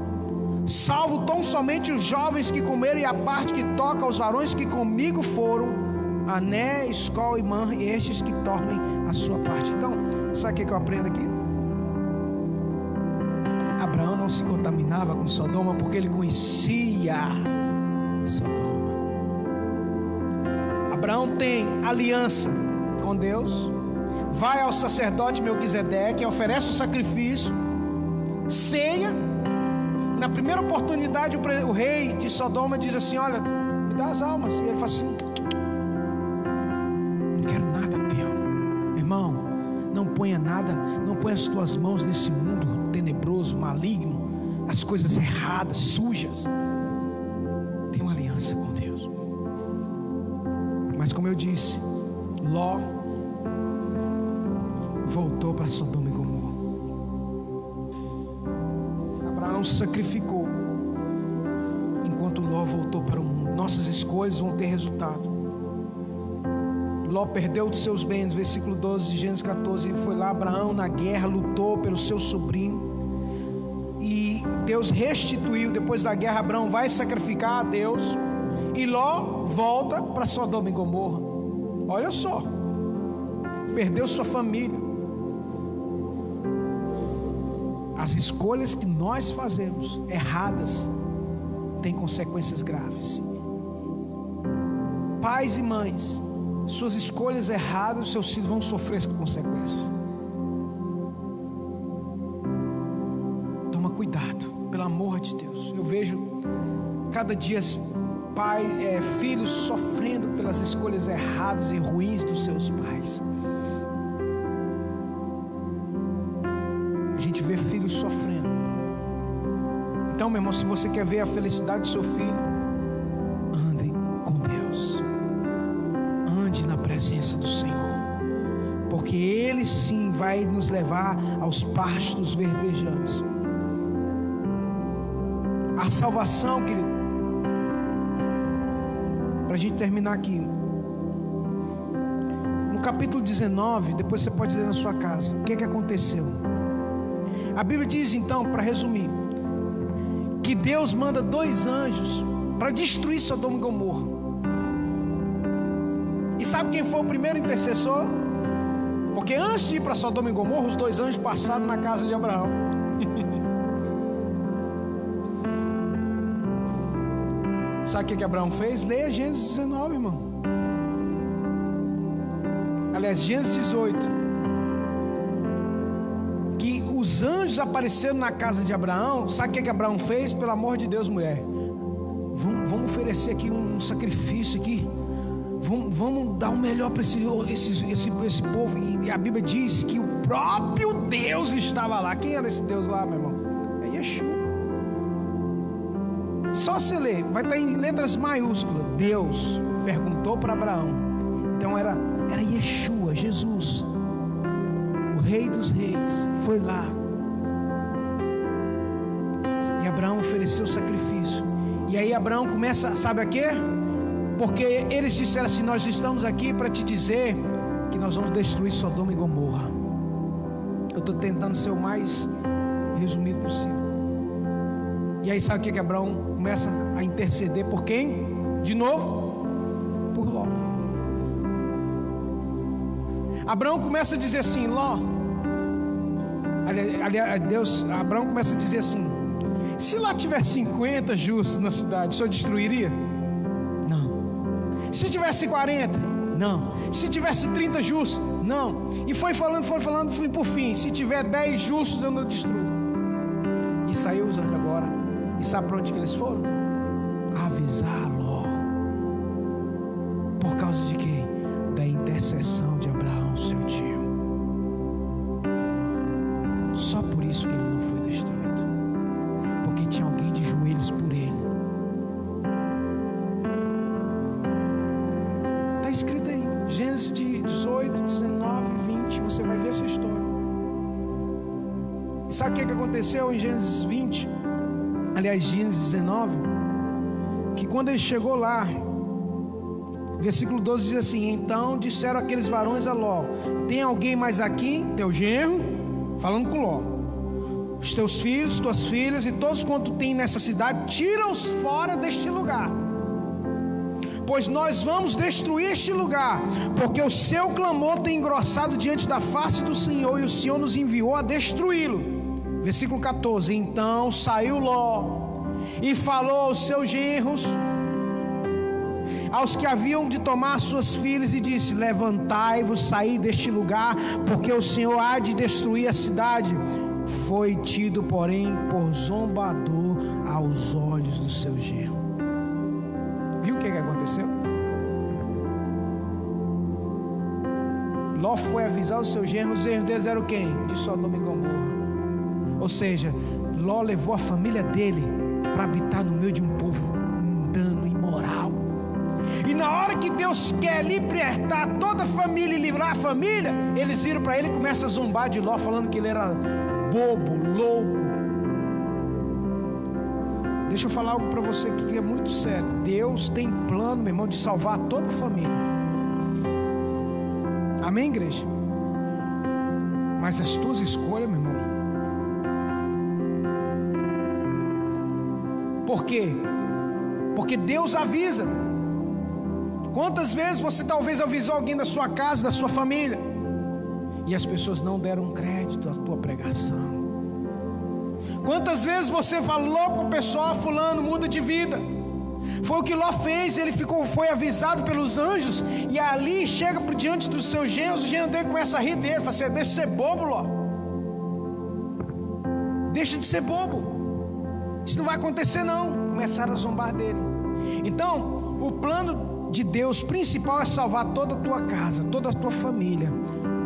salvo tão somente os jovens que comeram e a parte que toca aos varões que comigo foram, Ané, Escol e Man, estes que tornem a sua parte. Então, sabe o que eu aprendo aqui? Abraão não se contaminava com Sodoma porque ele conhecia Sodoma. Abraão tem aliança com Deus, vai ao sacerdote Melquisedeque, oferece o sacrifício, ceia na primeira oportunidade, o, rei de Sodoma diz assim: Olha, me dá as almas. E ele fala assim: ponha nada, não ponha as tuas mãos nesse mundo tenebroso, maligno, as coisas erradas, sujas. Tem uma aliança com Deus. Mas como eu disse, Ló voltou para Sodoma e Gomorra. sacrificou, enquanto Ló voltou para o mundo. Nossas escolhas vão ter resultado. Ló perdeu os seus bens, versículo 12 de Gênesis 14. Foi lá, Abraão na guerra, lutou pelo seu sobrinho. E Deus restituiu. Depois da guerra, Abraão vai sacrificar a Deus. E Ló volta para Sodoma e Gomorra. Olha só, perdeu sua família As escolhas que nós fazemos erradas têm consequências graves. Pais e mães, suas escolhas erradas, seus filhos vão sofrer com consequências. Toma cuidado, pelo amor de Deus. Eu vejo cada dia pai, é, filhos sofrendo pelas escolhas erradas e ruins dos seus pais. ver filhos sofrendo. Então, meu irmão, se você quer ver a felicidade do seu filho, presença do Senhor. Porque Ele sim vai nos levar aos pastos verdejantes. A salvação, querido. Para a gente terminar aqui. No capítulo 19, depois você pode ler na sua casa. O que, é que aconteceu? A Bíblia diz então, para resumir, que Deus manda dois anjos para destruir Sodoma e Gomorra. Sabe quem foi o primeiro intercessor? Porque antes de ir para Sodoma e Gomorra, os dois anjos passaram na casa de Abraão. Sabe o que, que Abraão fez? Leia Gênesis 19, irmão. Aliás, Gênesis 18. Que os anjos apareceram na casa de Abraão, sabe o que, que Abraão fez? Pelo amor de Deus, mulher, vamos, vamos oferecer aqui um sacrifício aqui. Vamos, vamos dar o melhor para esse, esse, esse, esse povo. E a Bíblia diz que o próprio Deus estava lá. Quem era esse Deus lá, meu irmão? É Yeshua. Só se ler, vai estar em letras maiúsculas. Deus perguntou para Abraão. Então era, era Yeshua, Jesus, o Rei dos Reis, foi lá. E Abraão ofereceu sacrifício. E aí Abraão começa, sabe a quê? Porque eles disseram assim: Nós estamos aqui para te dizer que nós vamos destruir Sodoma e Gomorra. Eu estou tentando ser o mais resumido possível. E aí sabe o que, que Abraão começa a interceder por quem? De novo? Por Ló. Abraão começa a dizer assim: Ló. Aliás, Deus, Abraão começa a dizer assim: Se lá tiver 50 justos na cidade, o senhor destruiria? Se tivesse 40, não. Se tivesse 30 justos, não. E foi falando, foi falando, fui por fim. Se tiver 10 justos, eu não destruo. E saiu os agora. E sabe para onde que eles foram? Avisar Ló. Por causa de quê? Da intercessão de Abraão, seu tio. Em Gênesis 20? Aliás, Gênesis 19. Que quando ele chegou lá, versículo 12 diz assim: Então disseram aqueles varões a Ló: Tem alguém mais aqui, teu genro? Falando com Ló. Os teus filhos, tuas filhas e todos quanto tem nessa cidade, tira-os fora deste lugar pois nós vamos destruir este lugar, porque o seu clamor tem engrossado diante da face do Senhor, e o Senhor nos enviou a destruí-lo. Versículo 14: Então saiu Ló e falou aos seus genros, aos que haviam de tomar suas filhas, e disse: Levantai-vos, saí deste lugar, porque o Senhor há de destruir a cidade. Foi tido, porém, por zombador aos olhos do seu genro. Viu o que, que aconteceu? Ló foi avisar os seus genros, os genros deles eram quem? De Sodoma e Gomorra. Ou seja, Ló levou a família dele para habitar no meio de um povo mundano, imoral. E na hora que Deus quer libertar toda a família e livrar a família, eles viram para ele e começam a zombar de Ló, falando que ele era bobo, louco, Deixa eu falar algo para você que é muito sério. Deus tem plano, meu irmão, de salvar toda a família. Amém, igreja? Mas as tuas escolhas, meu irmão. Por quê? Porque Deus avisa. Quantas vezes você talvez avisou alguém da sua casa, da sua família, e as pessoas não deram crédito à tua pregação? Quantas vezes você falou com o pessoal, fulano, muda de vida? Foi o que Ló fez, ele ficou, foi avisado pelos anjos, e ali chega por diante dos seus genros, o genro dele começa a rir dele, fala assim, deixa de ser bobo, Ló. Deixa de ser bobo. Isso não vai acontecer não. Começaram a zombar dele. Então, o plano de Deus principal é salvar toda a tua casa, toda a tua família.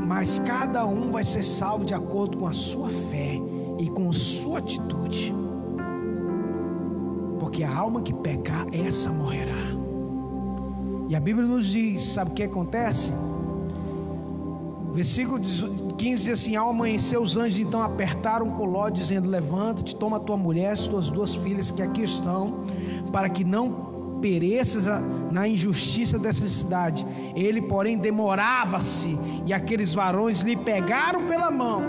Mas cada um vai ser salvo de acordo com a sua fé e com sua atitude. Porque a alma que pecar, essa morrerá. E a Bíblia nos diz: sabe o que acontece? Versículo 15 diz assim: Ao amanhecer, os anjos então apertaram o Ló, dizendo: Levanta-te, toma tua mulher, as tuas duas filhas que aqui estão, para que não pereças na injustiça dessa cidade. Ele, porém, demorava-se, e aqueles varões lhe pegaram pela mão,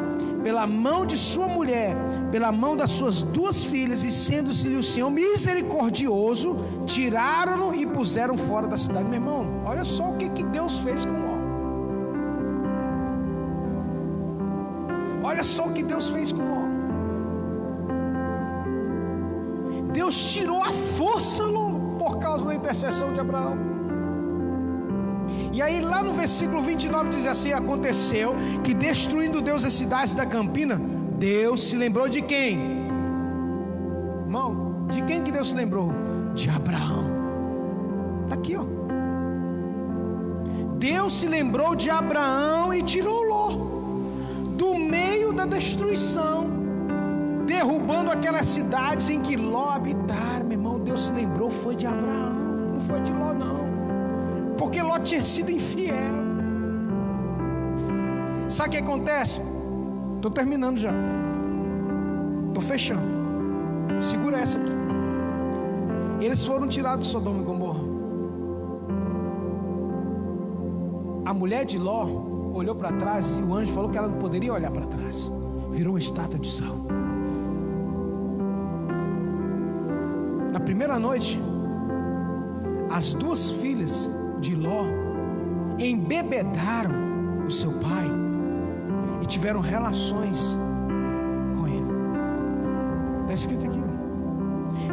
pela mão de sua mulher, pela mão das suas duas filhas, e sendo-se o Senhor misericordioso, tiraram-no e puseram fora da cidade. Meu irmão, olha só o que, que Deus fez com Ló. Olha só o que Deus fez com Ló. Deus tirou a força, Ló por causa da intercessão de Abraão. E aí, lá no versículo 29 diz assim: Aconteceu que, destruindo Deus as cidades da campina, Deus se lembrou de quem? Irmão, de quem que Deus se lembrou? De Abraão. Está aqui, ó. Deus se lembrou de Abraão e tirou da destruição, derrubando aquelas cidades em que Ló habitara. Meu irmão, Deus se lembrou foi de Abraão, não foi de Ló, não, porque Ló tinha sido infiel. Sabe o que acontece? Estou terminando já, estou fechando. Segura essa aqui. Eles foram tirados de Sodoma e Gomorra. A mulher de Ló olhou para trás e o anjo falou que ela não poderia olhar para trás. Virou uma estátua de sal. Na primeira noite, as duas filhas de Ló embebedaram o seu pai e tiveram relações com ele. Está escrito aqui.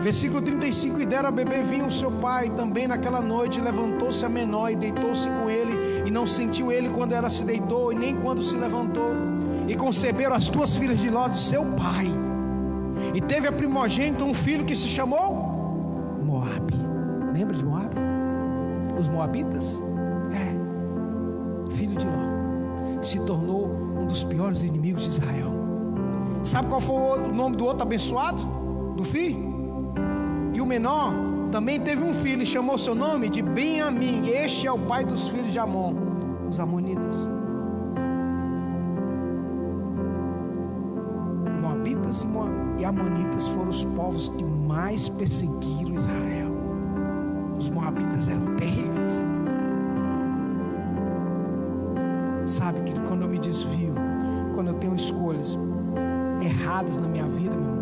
Versículo 35: E deram a beber vinho ao seu pai também naquela noite. Levantou-se a menor e deitou-se com ele. E não sentiu ele quando ela se deitou, e nem quando se levantou. E conceberam as duas filhas de Ló, seu pai. E teve a primogênita um filho que se chamou Moabe. Lembra de Moabe? Os Moabitas? É. Filho de Ló. Se tornou um dos piores inimigos de Israel. Sabe qual foi o nome do outro abençoado? Do filho? Menor também teve um filho e chamou seu nome de Benjamim. Este é o pai dos filhos de Amon, os amonitas. Moabitas e Amonitas foram os povos que mais perseguiram Israel. Os Moabitas eram terríveis. Sabe que quando eu me desvio, quando eu tenho escolhas erradas na minha vida, meu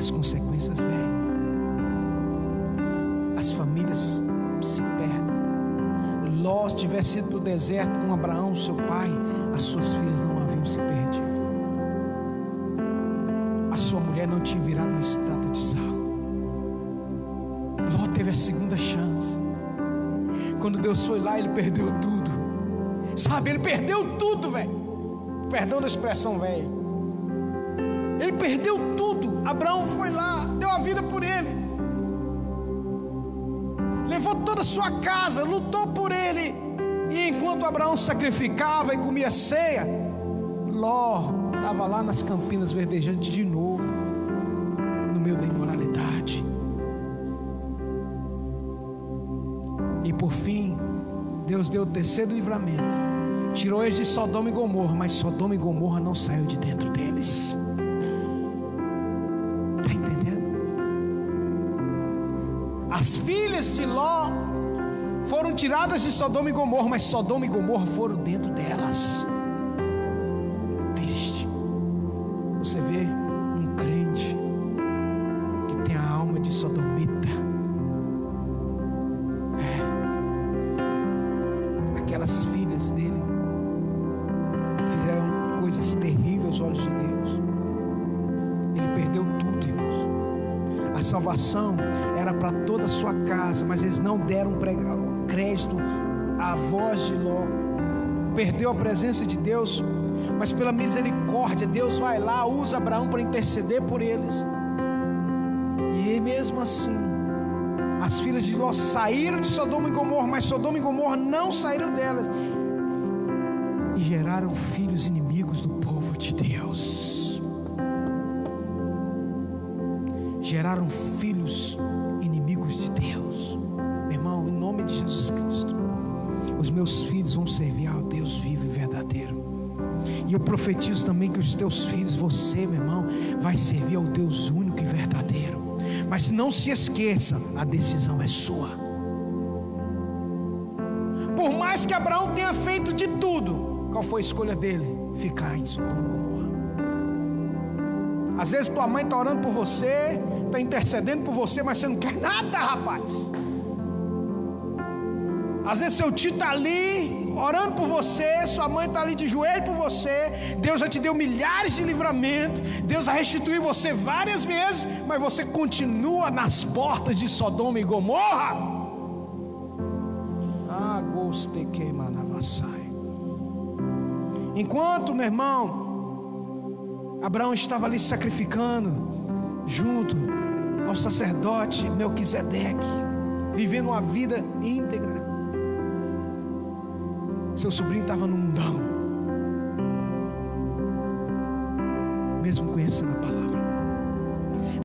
as consequências vêm. As famílias se perdem. Ló tivesse ido para o deserto com Abraão, seu pai, as suas filhas não haviam se perdido. A sua mulher não tinha virado uma estátua de sal. Ló teve a segunda chance. Quando Deus foi lá, ele perdeu tudo. Sabe, ele perdeu tudo, velho. Perdão da expressão, velho. Ele perdeu tudo. Abraão foi lá, deu a vida por ele. Levou toda a sua casa, lutou por ele. E enquanto Abraão sacrificava e comia ceia, Ló estava lá nas campinas verdejantes de novo, no meio da imoralidade. E por fim, Deus deu o terceiro livramento. Tirou eles de Sodoma e Gomorra, mas Sodoma e Gomorra não saiu de dentro deles. As filhas de Ló foram tiradas de Sodoma e Gomorra, mas Sodoma e Gomorra foram dentro delas. Triste. Você vê um crente que tem a alma de sodomita. É. Aquelas filhas dele fizeram coisas terríveis aos olhos de Deus. Ele perdeu tudo, irmãos. A salvação era para toda a sua casa, mas eles não deram crédito à voz de Ló. Perdeu a presença de Deus, mas pela misericórdia, Deus vai lá, usa Abraão para interceder por eles. E mesmo assim, as filhas de Ló saíram de Sodoma e Gomorra, mas Sodoma e Gomorra não saíram delas. E geraram filhos inimigos do povo de Deus. Geraram filhos inimigos de Deus. Meu irmão, em nome de Jesus Cristo, os meus filhos vão servir ao Deus vivo e verdadeiro. E eu profetizo também que os teus filhos, você, meu irmão, vai servir ao Deus único e verdadeiro. Mas não se esqueça, a decisão é sua. Por mais que Abraão tenha feito de tudo, qual foi a escolha dele? Ficar em Sodoma. Às vezes tua mãe está orando por você, está intercedendo por você, mas você não quer nada, rapaz. Às vezes seu tio está ali orando por você, sua mãe está ali de joelho por você, Deus já te deu milhares de livramentos, Deus já restituiu você várias vezes, mas você continua nas portas de Sodoma e Gomorra. Ah, gostei queimar na Enquanto, meu irmão, Abraão estava ali sacrificando junto ao sacerdote Melquisedeque, vivendo uma vida íntegra. Seu sobrinho estava no mundão, mesmo conhecendo a palavra.